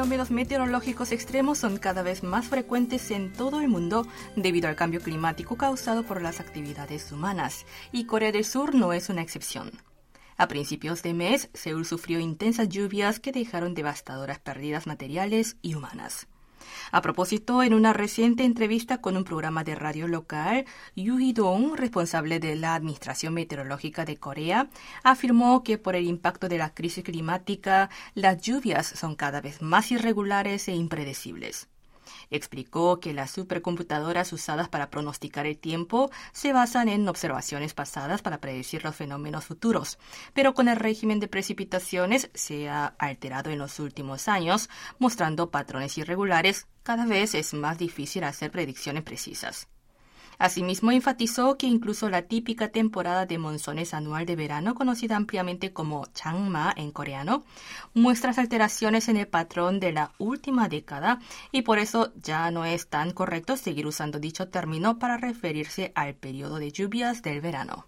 fenómenos meteorológicos extremos son cada vez más frecuentes en todo el mundo debido al cambio climático causado por las actividades humanas, y Corea del Sur no es una excepción. A principios de mes, Seúl sufrió intensas lluvias que dejaron devastadoras pérdidas materiales y humanas. A propósito, en una reciente entrevista con un programa de radio local, Yu Hee-dong, responsable de la Administración Meteorológica de Corea, afirmó que por el impacto de la crisis climática, las lluvias son cada vez más irregulares e impredecibles. Explicó que las supercomputadoras usadas para pronosticar el tiempo se basan en observaciones pasadas para predecir los fenómenos futuros, pero con el régimen de precipitaciones se ha alterado en los últimos años, mostrando patrones irregulares. Cada vez es más difícil hacer predicciones precisas. Asimismo, enfatizó que incluso la típica temporada de monzones anual de verano, conocida ampliamente como Changma en coreano, muestra alteraciones en el patrón de la última década y por eso ya no es tan correcto seguir usando dicho término para referirse al periodo de lluvias del verano.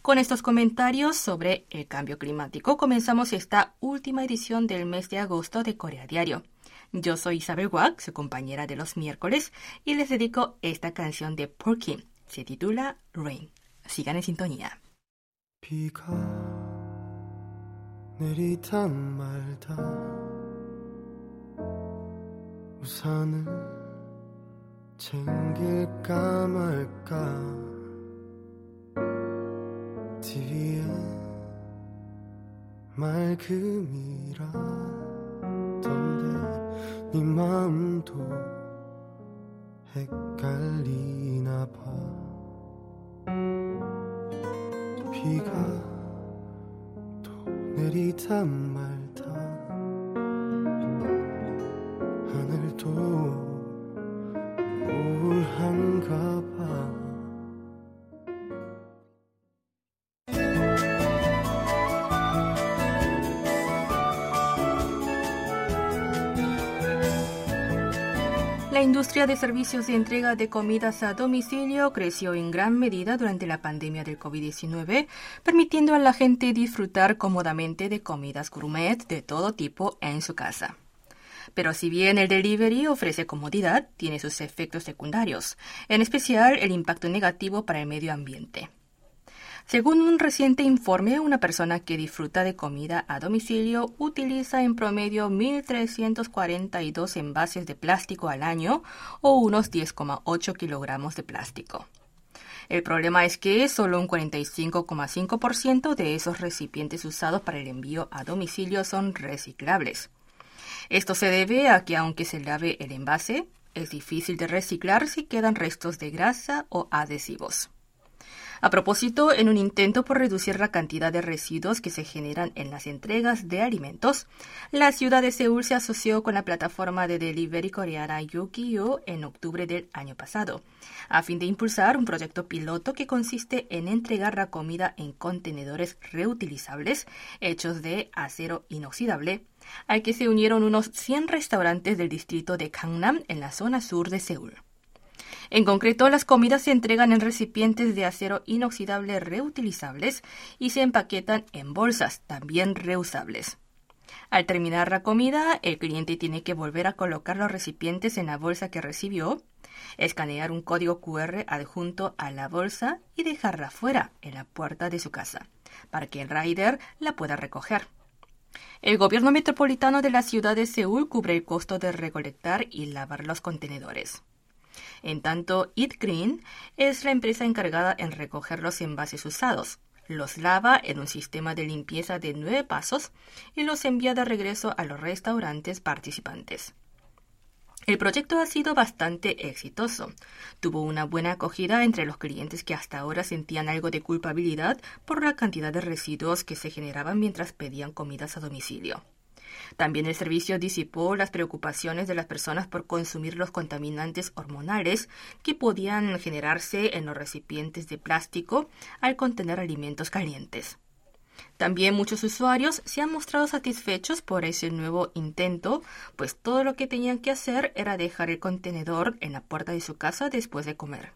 Con estos comentarios sobre el cambio climático comenzamos esta última edición del mes de agosto de Corea Diario. Yo soy Isabel Wack, su compañera de los miércoles, y les dedico esta canción de Porky. Se titula Rain. Sigan en sintonía. 네 마음도 헷갈리나 봐. 비가 또 내리다 말다. 하늘도 industria de servicios de entrega de comidas a domicilio creció en gran medida durante la pandemia del COVID-19, permitiendo a la gente disfrutar cómodamente de comidas gourmet de todo tipo en su casa. Pero si bien el delivery ofrece comodidad, tiene sus efectos secundarios, en especial el impacto negativo para el medio ambiente. Según un reciente informe, una persona que disfruta de comida a domicilio utiliza en promedio 1.342 envases de plástico al año o unos 10,8 kilogramos de plástico. El problema es que solo un 45,5% de esos recipientes usados para el envío a domicilio son reciclables. Esto se debe a que aunque se lave el envase, es difícil de reciclar si quedan restos de grasa o adhesivos. A propósito, en un intento por reducir la cantidad de residuos que se generan en las entregas de alimentos, la ciudad de Seúl se asoció con la plataforma de delivery coreana Yukiyo en octubre del año pasado, a fin de impulsar un proyecto piloto que consiste en entregar la comida en contenedores reutilizables hechos de acero inoxidable, al que se unieron unos 100 restaurantes del distrito de Gangnam en la zona sur de Seúl. En concreto, las comidas se entregan en recipientes de acero inoxidable reutilizables y se empaquetan en bolsas también reusables. Al terminar la comida, el cliente tiene que volver a colocar los recipientes en la bolsa que recibió, escanear un código QR adjunto a la bolsa y dejarla fuera en la puerta de su casa, para que el rider la pueda recoger. El gobierno metropolitano de la ciudad de Seúl cubre el costo de recolectar y lavar los contenedores. En tanto, Eat Green es la empresa encargada en recoger los envases usados. Los lava en un sistema de limpieza de nueve pasos y los envía de regreso a los restaurantes participantes. El proyecto ha sido bastante exitoso. Tuvo una buena acogida entre los clientes que hasta ahora sentían algo de culpabilidad por la cantidad de residuos que se generaban mientras pedían comidas a domicilio. También el servicio disipó las preocupaciones de las personas por consumir los contaminantes hormonales que podían generarse en los recipientes de plástico al contener alimentos calientes. También muchos usuarios se han mostrado satisfechos por ese nuevo intento, pues todo lo que tenían que hacer era dejar el contenedor en la puerta de su casa después de comer.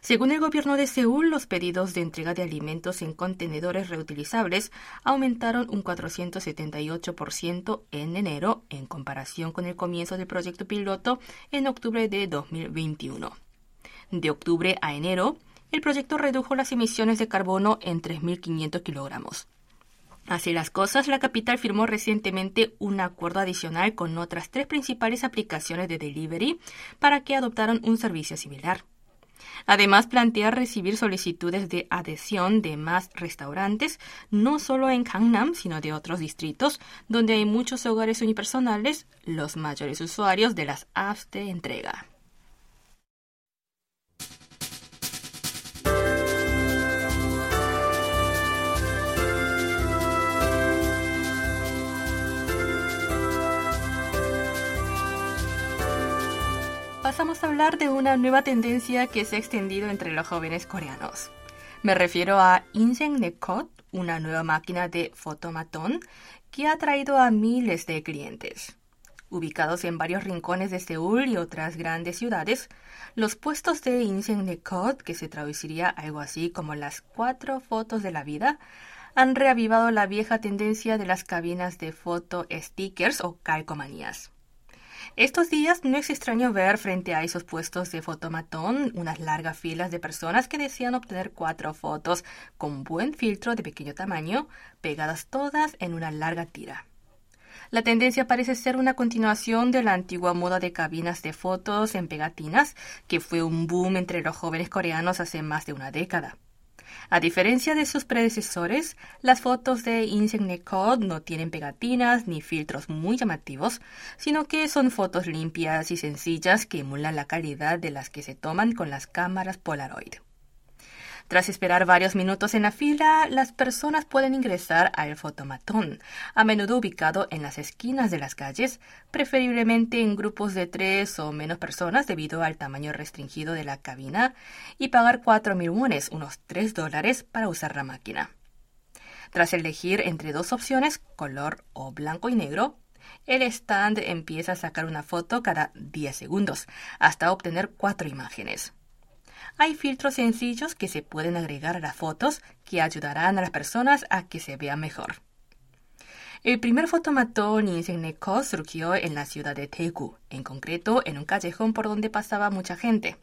Según el gobierno de Seúl, los pedidos de entrega de alimentos en contenedores reutilizables aumentaron un 478% en enero en comparación con el comienzo del proyecto piloto en octubre de 2021. De octubre a enero, el proyecto redujo las emisiones de carbono en 3.500 kilogramos. Así las cosas, la capital firmó recientemente un acuerdo adicional con otras tres principales aplicaciones de delivery para que adoptaran un servicio similar. Además, plantea recibir solicitudes de adhesión de más restaurantes, no solo en Gangnam, sino de otros distritos, donde hay muchos hogares unipersonales, los mayores usuarios de las apps de entrega. Pasamos a hablar de una nueva tendencia que se ha extendido entre los jóvenes coreanos. Me refiero a Nekot, una nueva máquina de fotomatón que ha traído a miles de clientes. Ubicados en varios rincones de Seúl y otras grandes ciudades, los puestos de Nekot, que se traduciría algo así como las cuatro fotos de la vida, han reavivado la vieja tendencia de las cabinas de foto stickers o calcomanías. Estos días no es extraño ver frente a esos puestos de fotomatón unas largas filas de personas que desean obtener cuatro fotos con buen filtro de pequeño tamaño, pegadas todas en una larga tira. La tendencia parece ser una continuación de la antigua moda de cabinas de fotos en pegatinas, que fue un boom entre los jóvenes coreanos hace más de una década. A diferencia de sus predecesores, las fotos de Insigne Code no tienen pegatinas ni filtros muy llamativos, sino que son fotos limpias y sencillas que emulan la calidad de las que se toman con las cámaras Polaroid. Tras esperar varios minutos en la fila, las personas pueden ingresar al fotomatón, a menudo ubicado en las esquinas de las calles, preferiblemente en grupos de tres o menos personas debido al tamaño restringido de la cabina, y pagar 4.000 wones, unos 3 dólares, para usar la máquina. Tras elegir entre dos opciones, color o blanco y negro, el stand empieza a sacar una foto cada 10 segundos, hasta obtener cuatro imágenes. Hay filtros sencillos que se pueden agregar a las fotos que ayudarán a las personas a que se vean mejor. El primer fotomatón Insigneco surgió en la ciudad de Daegu, en concreto en un callejón por donde pasaba mucha gente.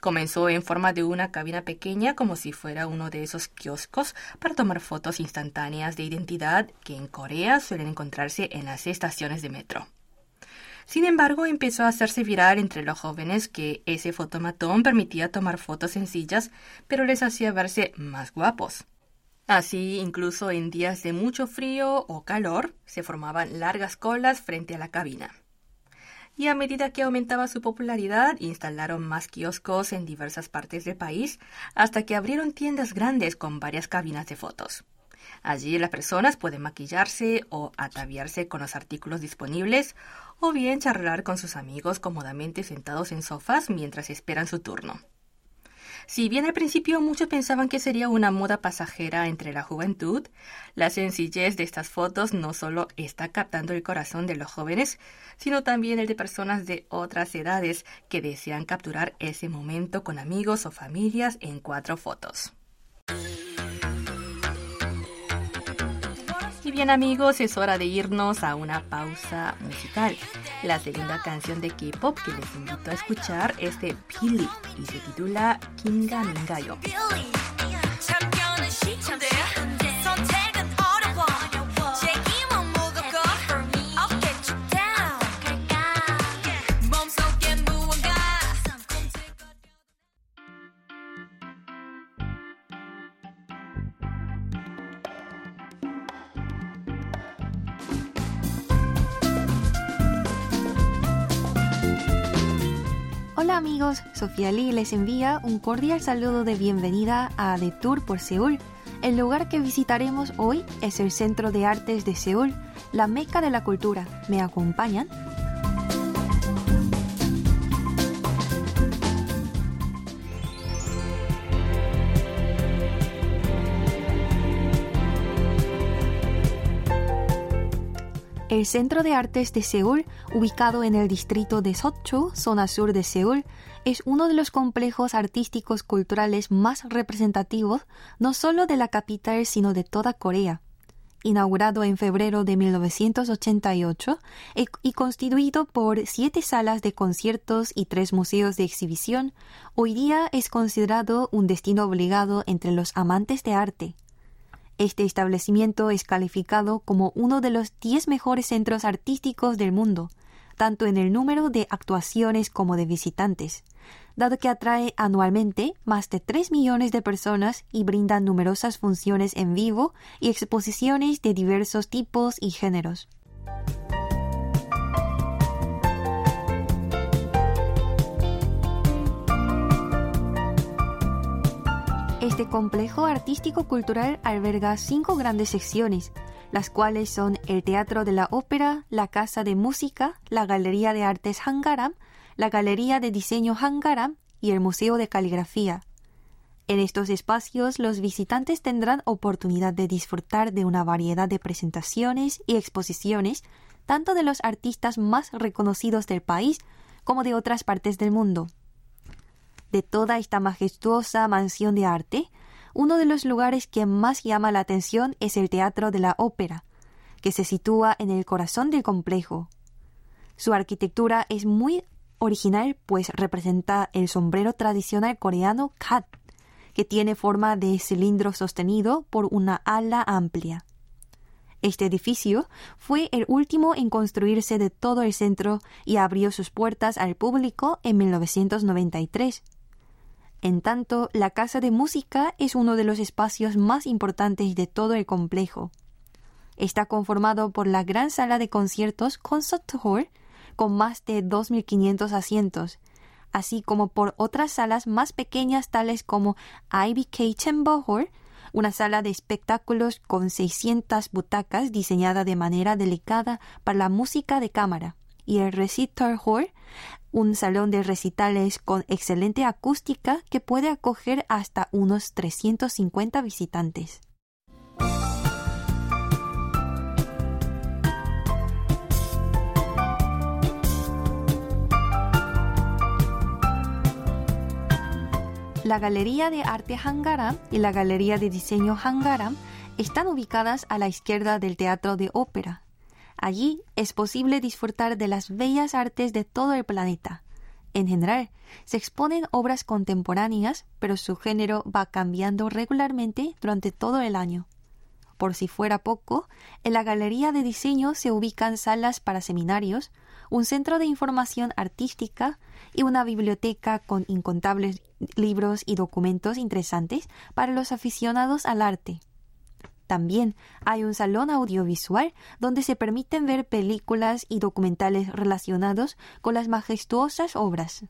Comenzó en forma de una cabina pequeña como si fuera uno de esos kioscos para tomar fotos instantáneas de identidad que en Corea suelen encontrarse en las estaciones de metro. Sin embargo, empezó a hacerse viral entre los jóvenes que ese fotomatón permitía tomar fotos sencillas, pero les hacía verse más guapos. Así, incluso en días de mucho frío o calor, se formaban largas colas frente a la cabina. Y a medida que aumentaba su popularidad, instalaron más kioscos en diversas partes del país, hasta que abrieron tiendas grandes con varias cabinas de fotos. Allí las personas pueden maquillarse o ataviarse con los artículos disponibles o bien charlar con sus amigos cómodamente sentados en sofás mientras esperan su turno. Si bien al principio muchos pensaban que sería una moda pasajera entre la juventud, la sencillez de estas fotos no solo está captando el corazón de los jóvenes, sino también el de personas de otras edades que desean capturar ese momento con amigos o familias en cuatro fotos. Bien amigos, es hora de irnos a una pausa musical. La segunda canción de K-pop que les invito a escuchar es de Billy y se titula Kinga Mingayo. Hola amigos, Sofía Lee les envía un cordial saludo de bienvenida a The Tour por Seúl. El lugar que visitaremos hoy es el Centro de Artes de Seúl, la meca de la cultura. ¿Me acompañan? El Centro de Artes de Seúl, ubicado en el distrito de Sotchu, zona sur de Seúl, es uno de los complejos artísticos culturales más representativos no solo de la capital sino de toda Corea. Inaugurado en febrero de 1988 e, y constituido por siete salas de conciertos y tres museos de exhibición, hoy día es considerado un destino obligado entre los amantes de arte. Este establecimiento es calificado como uno de los 10 mejores centros artísticos del mundo, tanto en el número de actuaciones como de visitantes, dado que atrae anualmente más de 3 millones de personas y brinda numerosas funciones en vivo y exposiciones de diversos tipos y géneros. Este complejo artístico-cultural alberga cinco grandes secciones, las cuales son el Teatro de la Ópera, la Casa de Música, la Galería de Artes Hangaram, la Galería de Diseño Hangaram y el Museo de Caligrafía. En estos espacios los visitantes tendrán oportunidad de disfrutar de una variedad de presentaciones y exposiciones, tanto de los artistas más reconocidos del país como de otras partes del mundo de toda esta majestuosa mansión de arte, uno de los lugares que más llama la atención es el Teatro de la Ópera, que se sitúa en el corazón del complejo. Su arquitectura es muy original, pues representa el sombrero tradicional coreano kat, que tiene forma de cilindro sostenido por una ala amplia. Este edificio fue el último en construirse de todo el centro y abrió sus puertas al público en 1993. En tanto, la casa de música es uno de los espacios más importantes de todo el complejo. Está conformado por la gran sala de conciertos Concert Hall, con más de 2.500 asientos, así como por otras salas más pequeñas tales como IBK Chamber Hall, una sala de espectáculos con 600 butacas diseñada de manera delicada para la música de cámara, y el Recital Hall, un salón de recitales con excelente acústica que puede acoger hasta unos 350 visitantes. La Galería de Arte Hangaram y la Galería de Diseño Hangaram están ubicadas a la izquierda del Teatro de Ópera, Allí es posible disfrutar de las bellas artes de todo el planeta. En general, se exponen obras contemporáneas, pero su género va cambiando regularmente durante todo el año. Por si fuera poco, en la Galería de Diseño se ubican salas para seminarios, un centro de información artística y una biblioteca con incontables libros y documentos interesantes para los aficionados al arte. También hay un salón audiovisual donde se permiten ver películas y documentales relacionados con las majestuosas obras.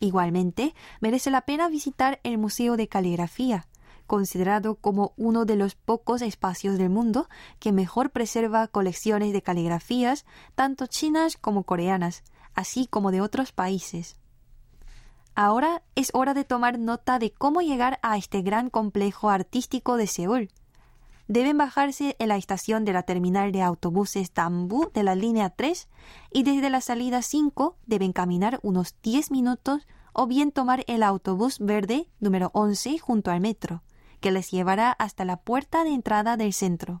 Igualmente, merece la pena visitar el Museo de Caligrafía, considerado como uno de los pocos espacios del mundo que mejor preserva colecciones de caligrafías, tanto chinas como coreanas, así como de otros países. Ahora es hora de tomar nota de cómo llegar a este gran complejo artístico de Seúl deben bajarse en la estación de la terminal de autobuses Dambu de la línea 3 y desde la salida 5 deben caminar unos 10 minutos o bien tomar el autobús verde número 11 junto al metro, que les llevará hasta la puerta de entrada del centro.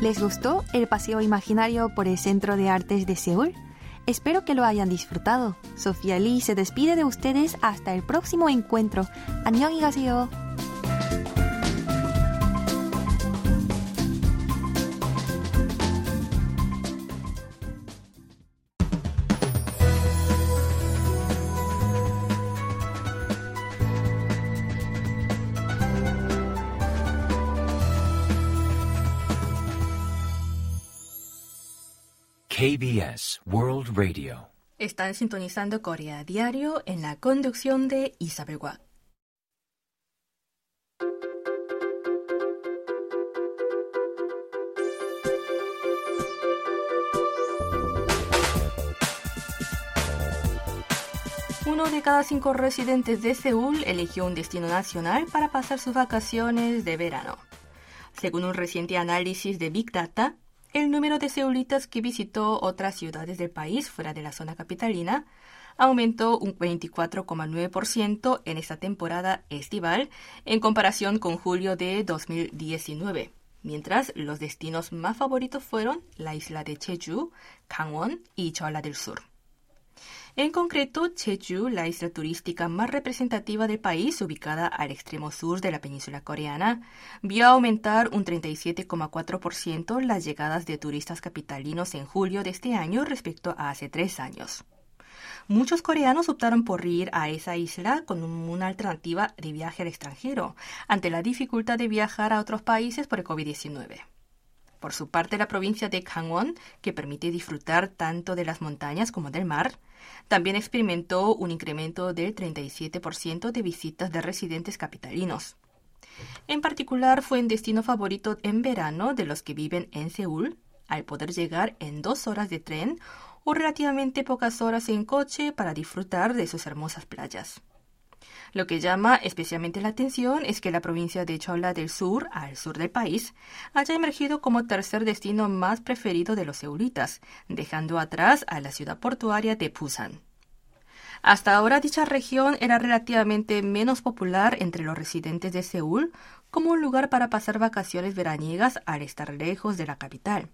¿Les gustó el paseo imaginario por el Centro de Artes de Seúl? Espero que lo hayan disfrutado. Sofía Lee se despide de ustedes hasta el próximo encuentro. y 가세요. KBS World Radio. Están sintonizando Corea Diario en la conducción de Isabel Watt. Uno de cada cinco residentes de Seúl eligió un destino nacional para pasar sus vacaciones de verano. Según un reciente análisis de Big Data, el número de seulitas que visitó otras ciudades del país fuera de la zona capitalina aumentó un 24,9% en esta temporada estival en comparación con julio de 2019, mientras los destinos más favoritos fueron la isla de Jeju, Gangwon y Chola del Sur. En concreto, Jeju, la isla turística más representativa del país, ubicada al extremo sur de la península coreana, vio aumentar un 37,4% las llegadas de turistas capitalinos en julio de este año respecto a hace tres años. Muchos coreanos optaron por ir a esa isla con una alternativa de viaje al extranjero, ante la dificultad de viajar a otros países por el COVID-19. Por su parte, la provincia de Gangwon, que permite disfrutar tanto de las montañas como del mar, también experimentó un incremento del 37% de visitas de residentes capitalinos. En particular, fue un destino favorito en verano de los que viven en Seúl, al poder llegar en dos horas de tren o relativamente pocas horas en coche para disfrutar de sus hermosas playas. Lo que llama especialmente la atención es que la provincia de Chola del Sur, al sur del país, haya emergido como tercer destino más preferido de los seulitas, dejando atrás a la ciudad portuaria de Busan. Hasta ahora dicha región era relativamente menos popular entre los residentes de Seúl como un lugar para pasar vacaciones veraniegas al estar lejos de la capital.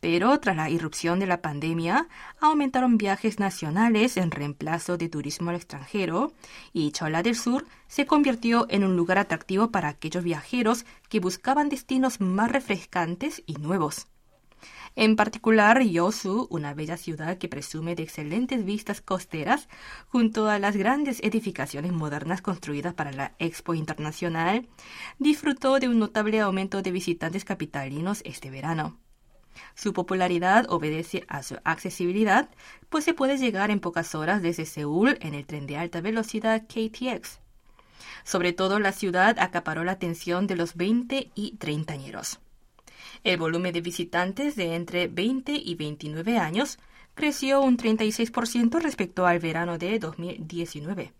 Pero tras la irrupción de la pandemia, aumentaron viajes nacionales en reemplazo de turismo al extranjero y Chola del Sur se convirtió en un lugar atractivo para aquellos viajeros que buscaban destinos más refrescantes y nuevos. En particular, Yosu, una bella ciudad que presume de excelentes vistas costeras, junto a las grandes edificaciones modernas construidas para la Expo Internacional, disfrutó de un notable aumento de visitantes capitalinos este verano. Su popularidad obedece a su accesibilidad, pues se puede llegar en pocas horas desde Seúl en el tren de alta velocidad KTX. Sobre todo la ciudad acaparó la atención de los 20 y 30 añeros. El volumen de visitantes de entre 20 y 29 años creció un 36% respecto al verano de 2019,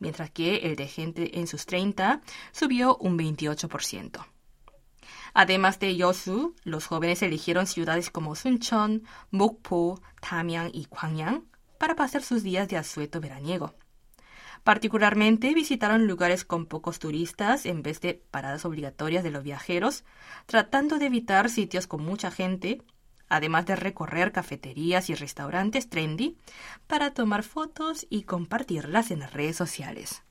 mientras que el de gente en sus 30 subió un 28%. Además de Yosu, los jóvenes eligieron ciudades como Suncheon, Mokpo, Tamyang y Gwangyang para pasar sus días de asueto veraniego. Particularmente visitaron lugares con pocos turistas en vez de paradas obligatorias de los viajeros, tratando de evitar sitios con mucha gente, además de recorrer cafeterías y restaurantes trendy para tomar fotos y compartirlas en las redes sociales.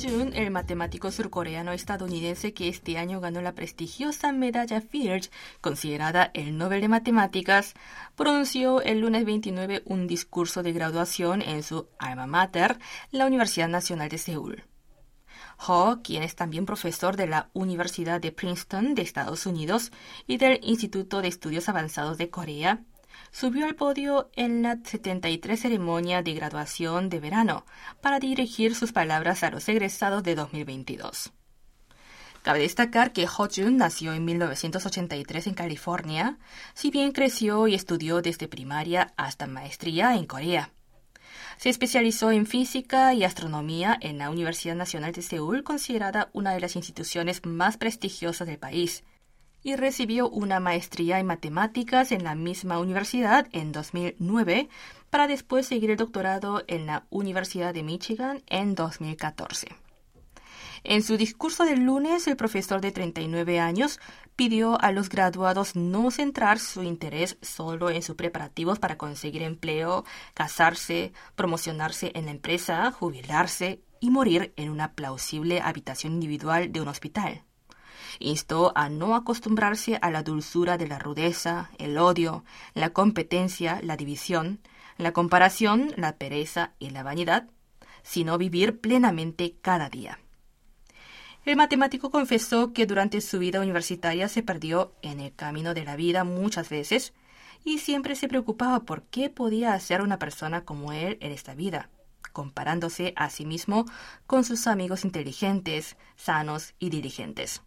Jun, el matemático surcoreano estadounidense que este año ganó la prestigiosa medalla Fields, considerada el Nobel de Matemáticas, pronunció el lunes 29 un discurso de graduación en su alma mater, la Universidad Nacional de Seúl. Ho, quien es también profesor de la Universidad de Princeton de Estados Unidos y del Instituto de Estudios Avanzados de Corea, subió al podio en la 73 ceremonia de graduación de verano para dirigir sus palabras a los egresados de 2022. Cabe destacar que Ho Jun nació en 1983 en California, si bien creció y estudió desde primaria hasta maestría en Corea. Se especializó en física y astronomía en la Universidad Nacional de Seúl, considerada una de las instituciones más prestigiosas del país, y recibió una maestría en matemáticas en la misma universidad en 2009 para después seguir el doctorado en la Universidad de Michigan en 2014. En su discurso del lunes, el profesor de 39 años pidió a los graduados no centrar su interés solo en sus preparativos para conseguir empleo, casarse, promocionarse en la empresa, jubilarse y morir en una plausible habitación individual de un hospital. Instó a no acostumbrarse a la dulzura de la rudeza, el odio, la competencia, la división, la comparación, la pereza y la vanidad, sino vivir plenamente cada día. El matemático confesó que durante su vida universitaria se perdió en el camino de la vida muchas veces y siempre se preocupaba por qué podía hacer una persona como él en esta vida, comparándose a sí mismo con sus amigos inteligentes, sanos y dirigentes.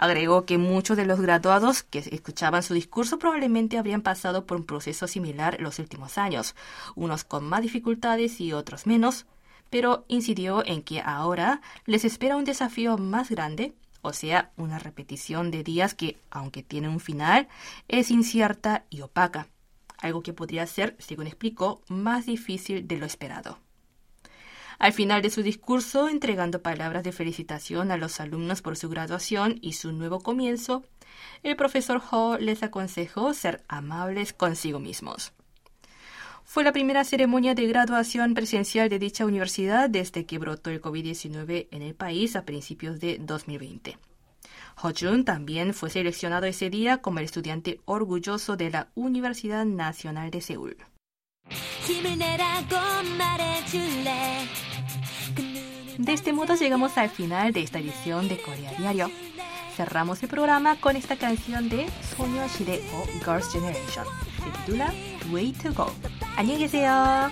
Agregó que muchos de los graduados que escuchaban su discurso probablemente habrían pasado por un proceso similar los últimos años, unos con más dificultades y otros menos, pero incidió en que ahora les espera un desafío más grande, o sea, una repetición de días que, aunque tienen un final, es incierta y opaca, algo que podría ser, según explicó, más difícil de lo esperado. Al final de su discurso, entregando palabras de felicitación a los alumnos por su graduación y su nuevo comienzo, el profesor Ho les aconsejó ser amables consigo mismos. Fue la primera ceremonia de graduación presencial de dicha universidad desde que brotó el COVID-19 en el país a principios de 2020. Ho-jun también fue seleccionado ese día como el estudiante orgulloso de la Universidad Nacional de Seúl. De este modo llegamos al final de esta edición de Corea Diario. Cerramos el programa con esta canción de Soño Shide o Girls' Generation. Se titula Way to Go. 안녕히 계세요.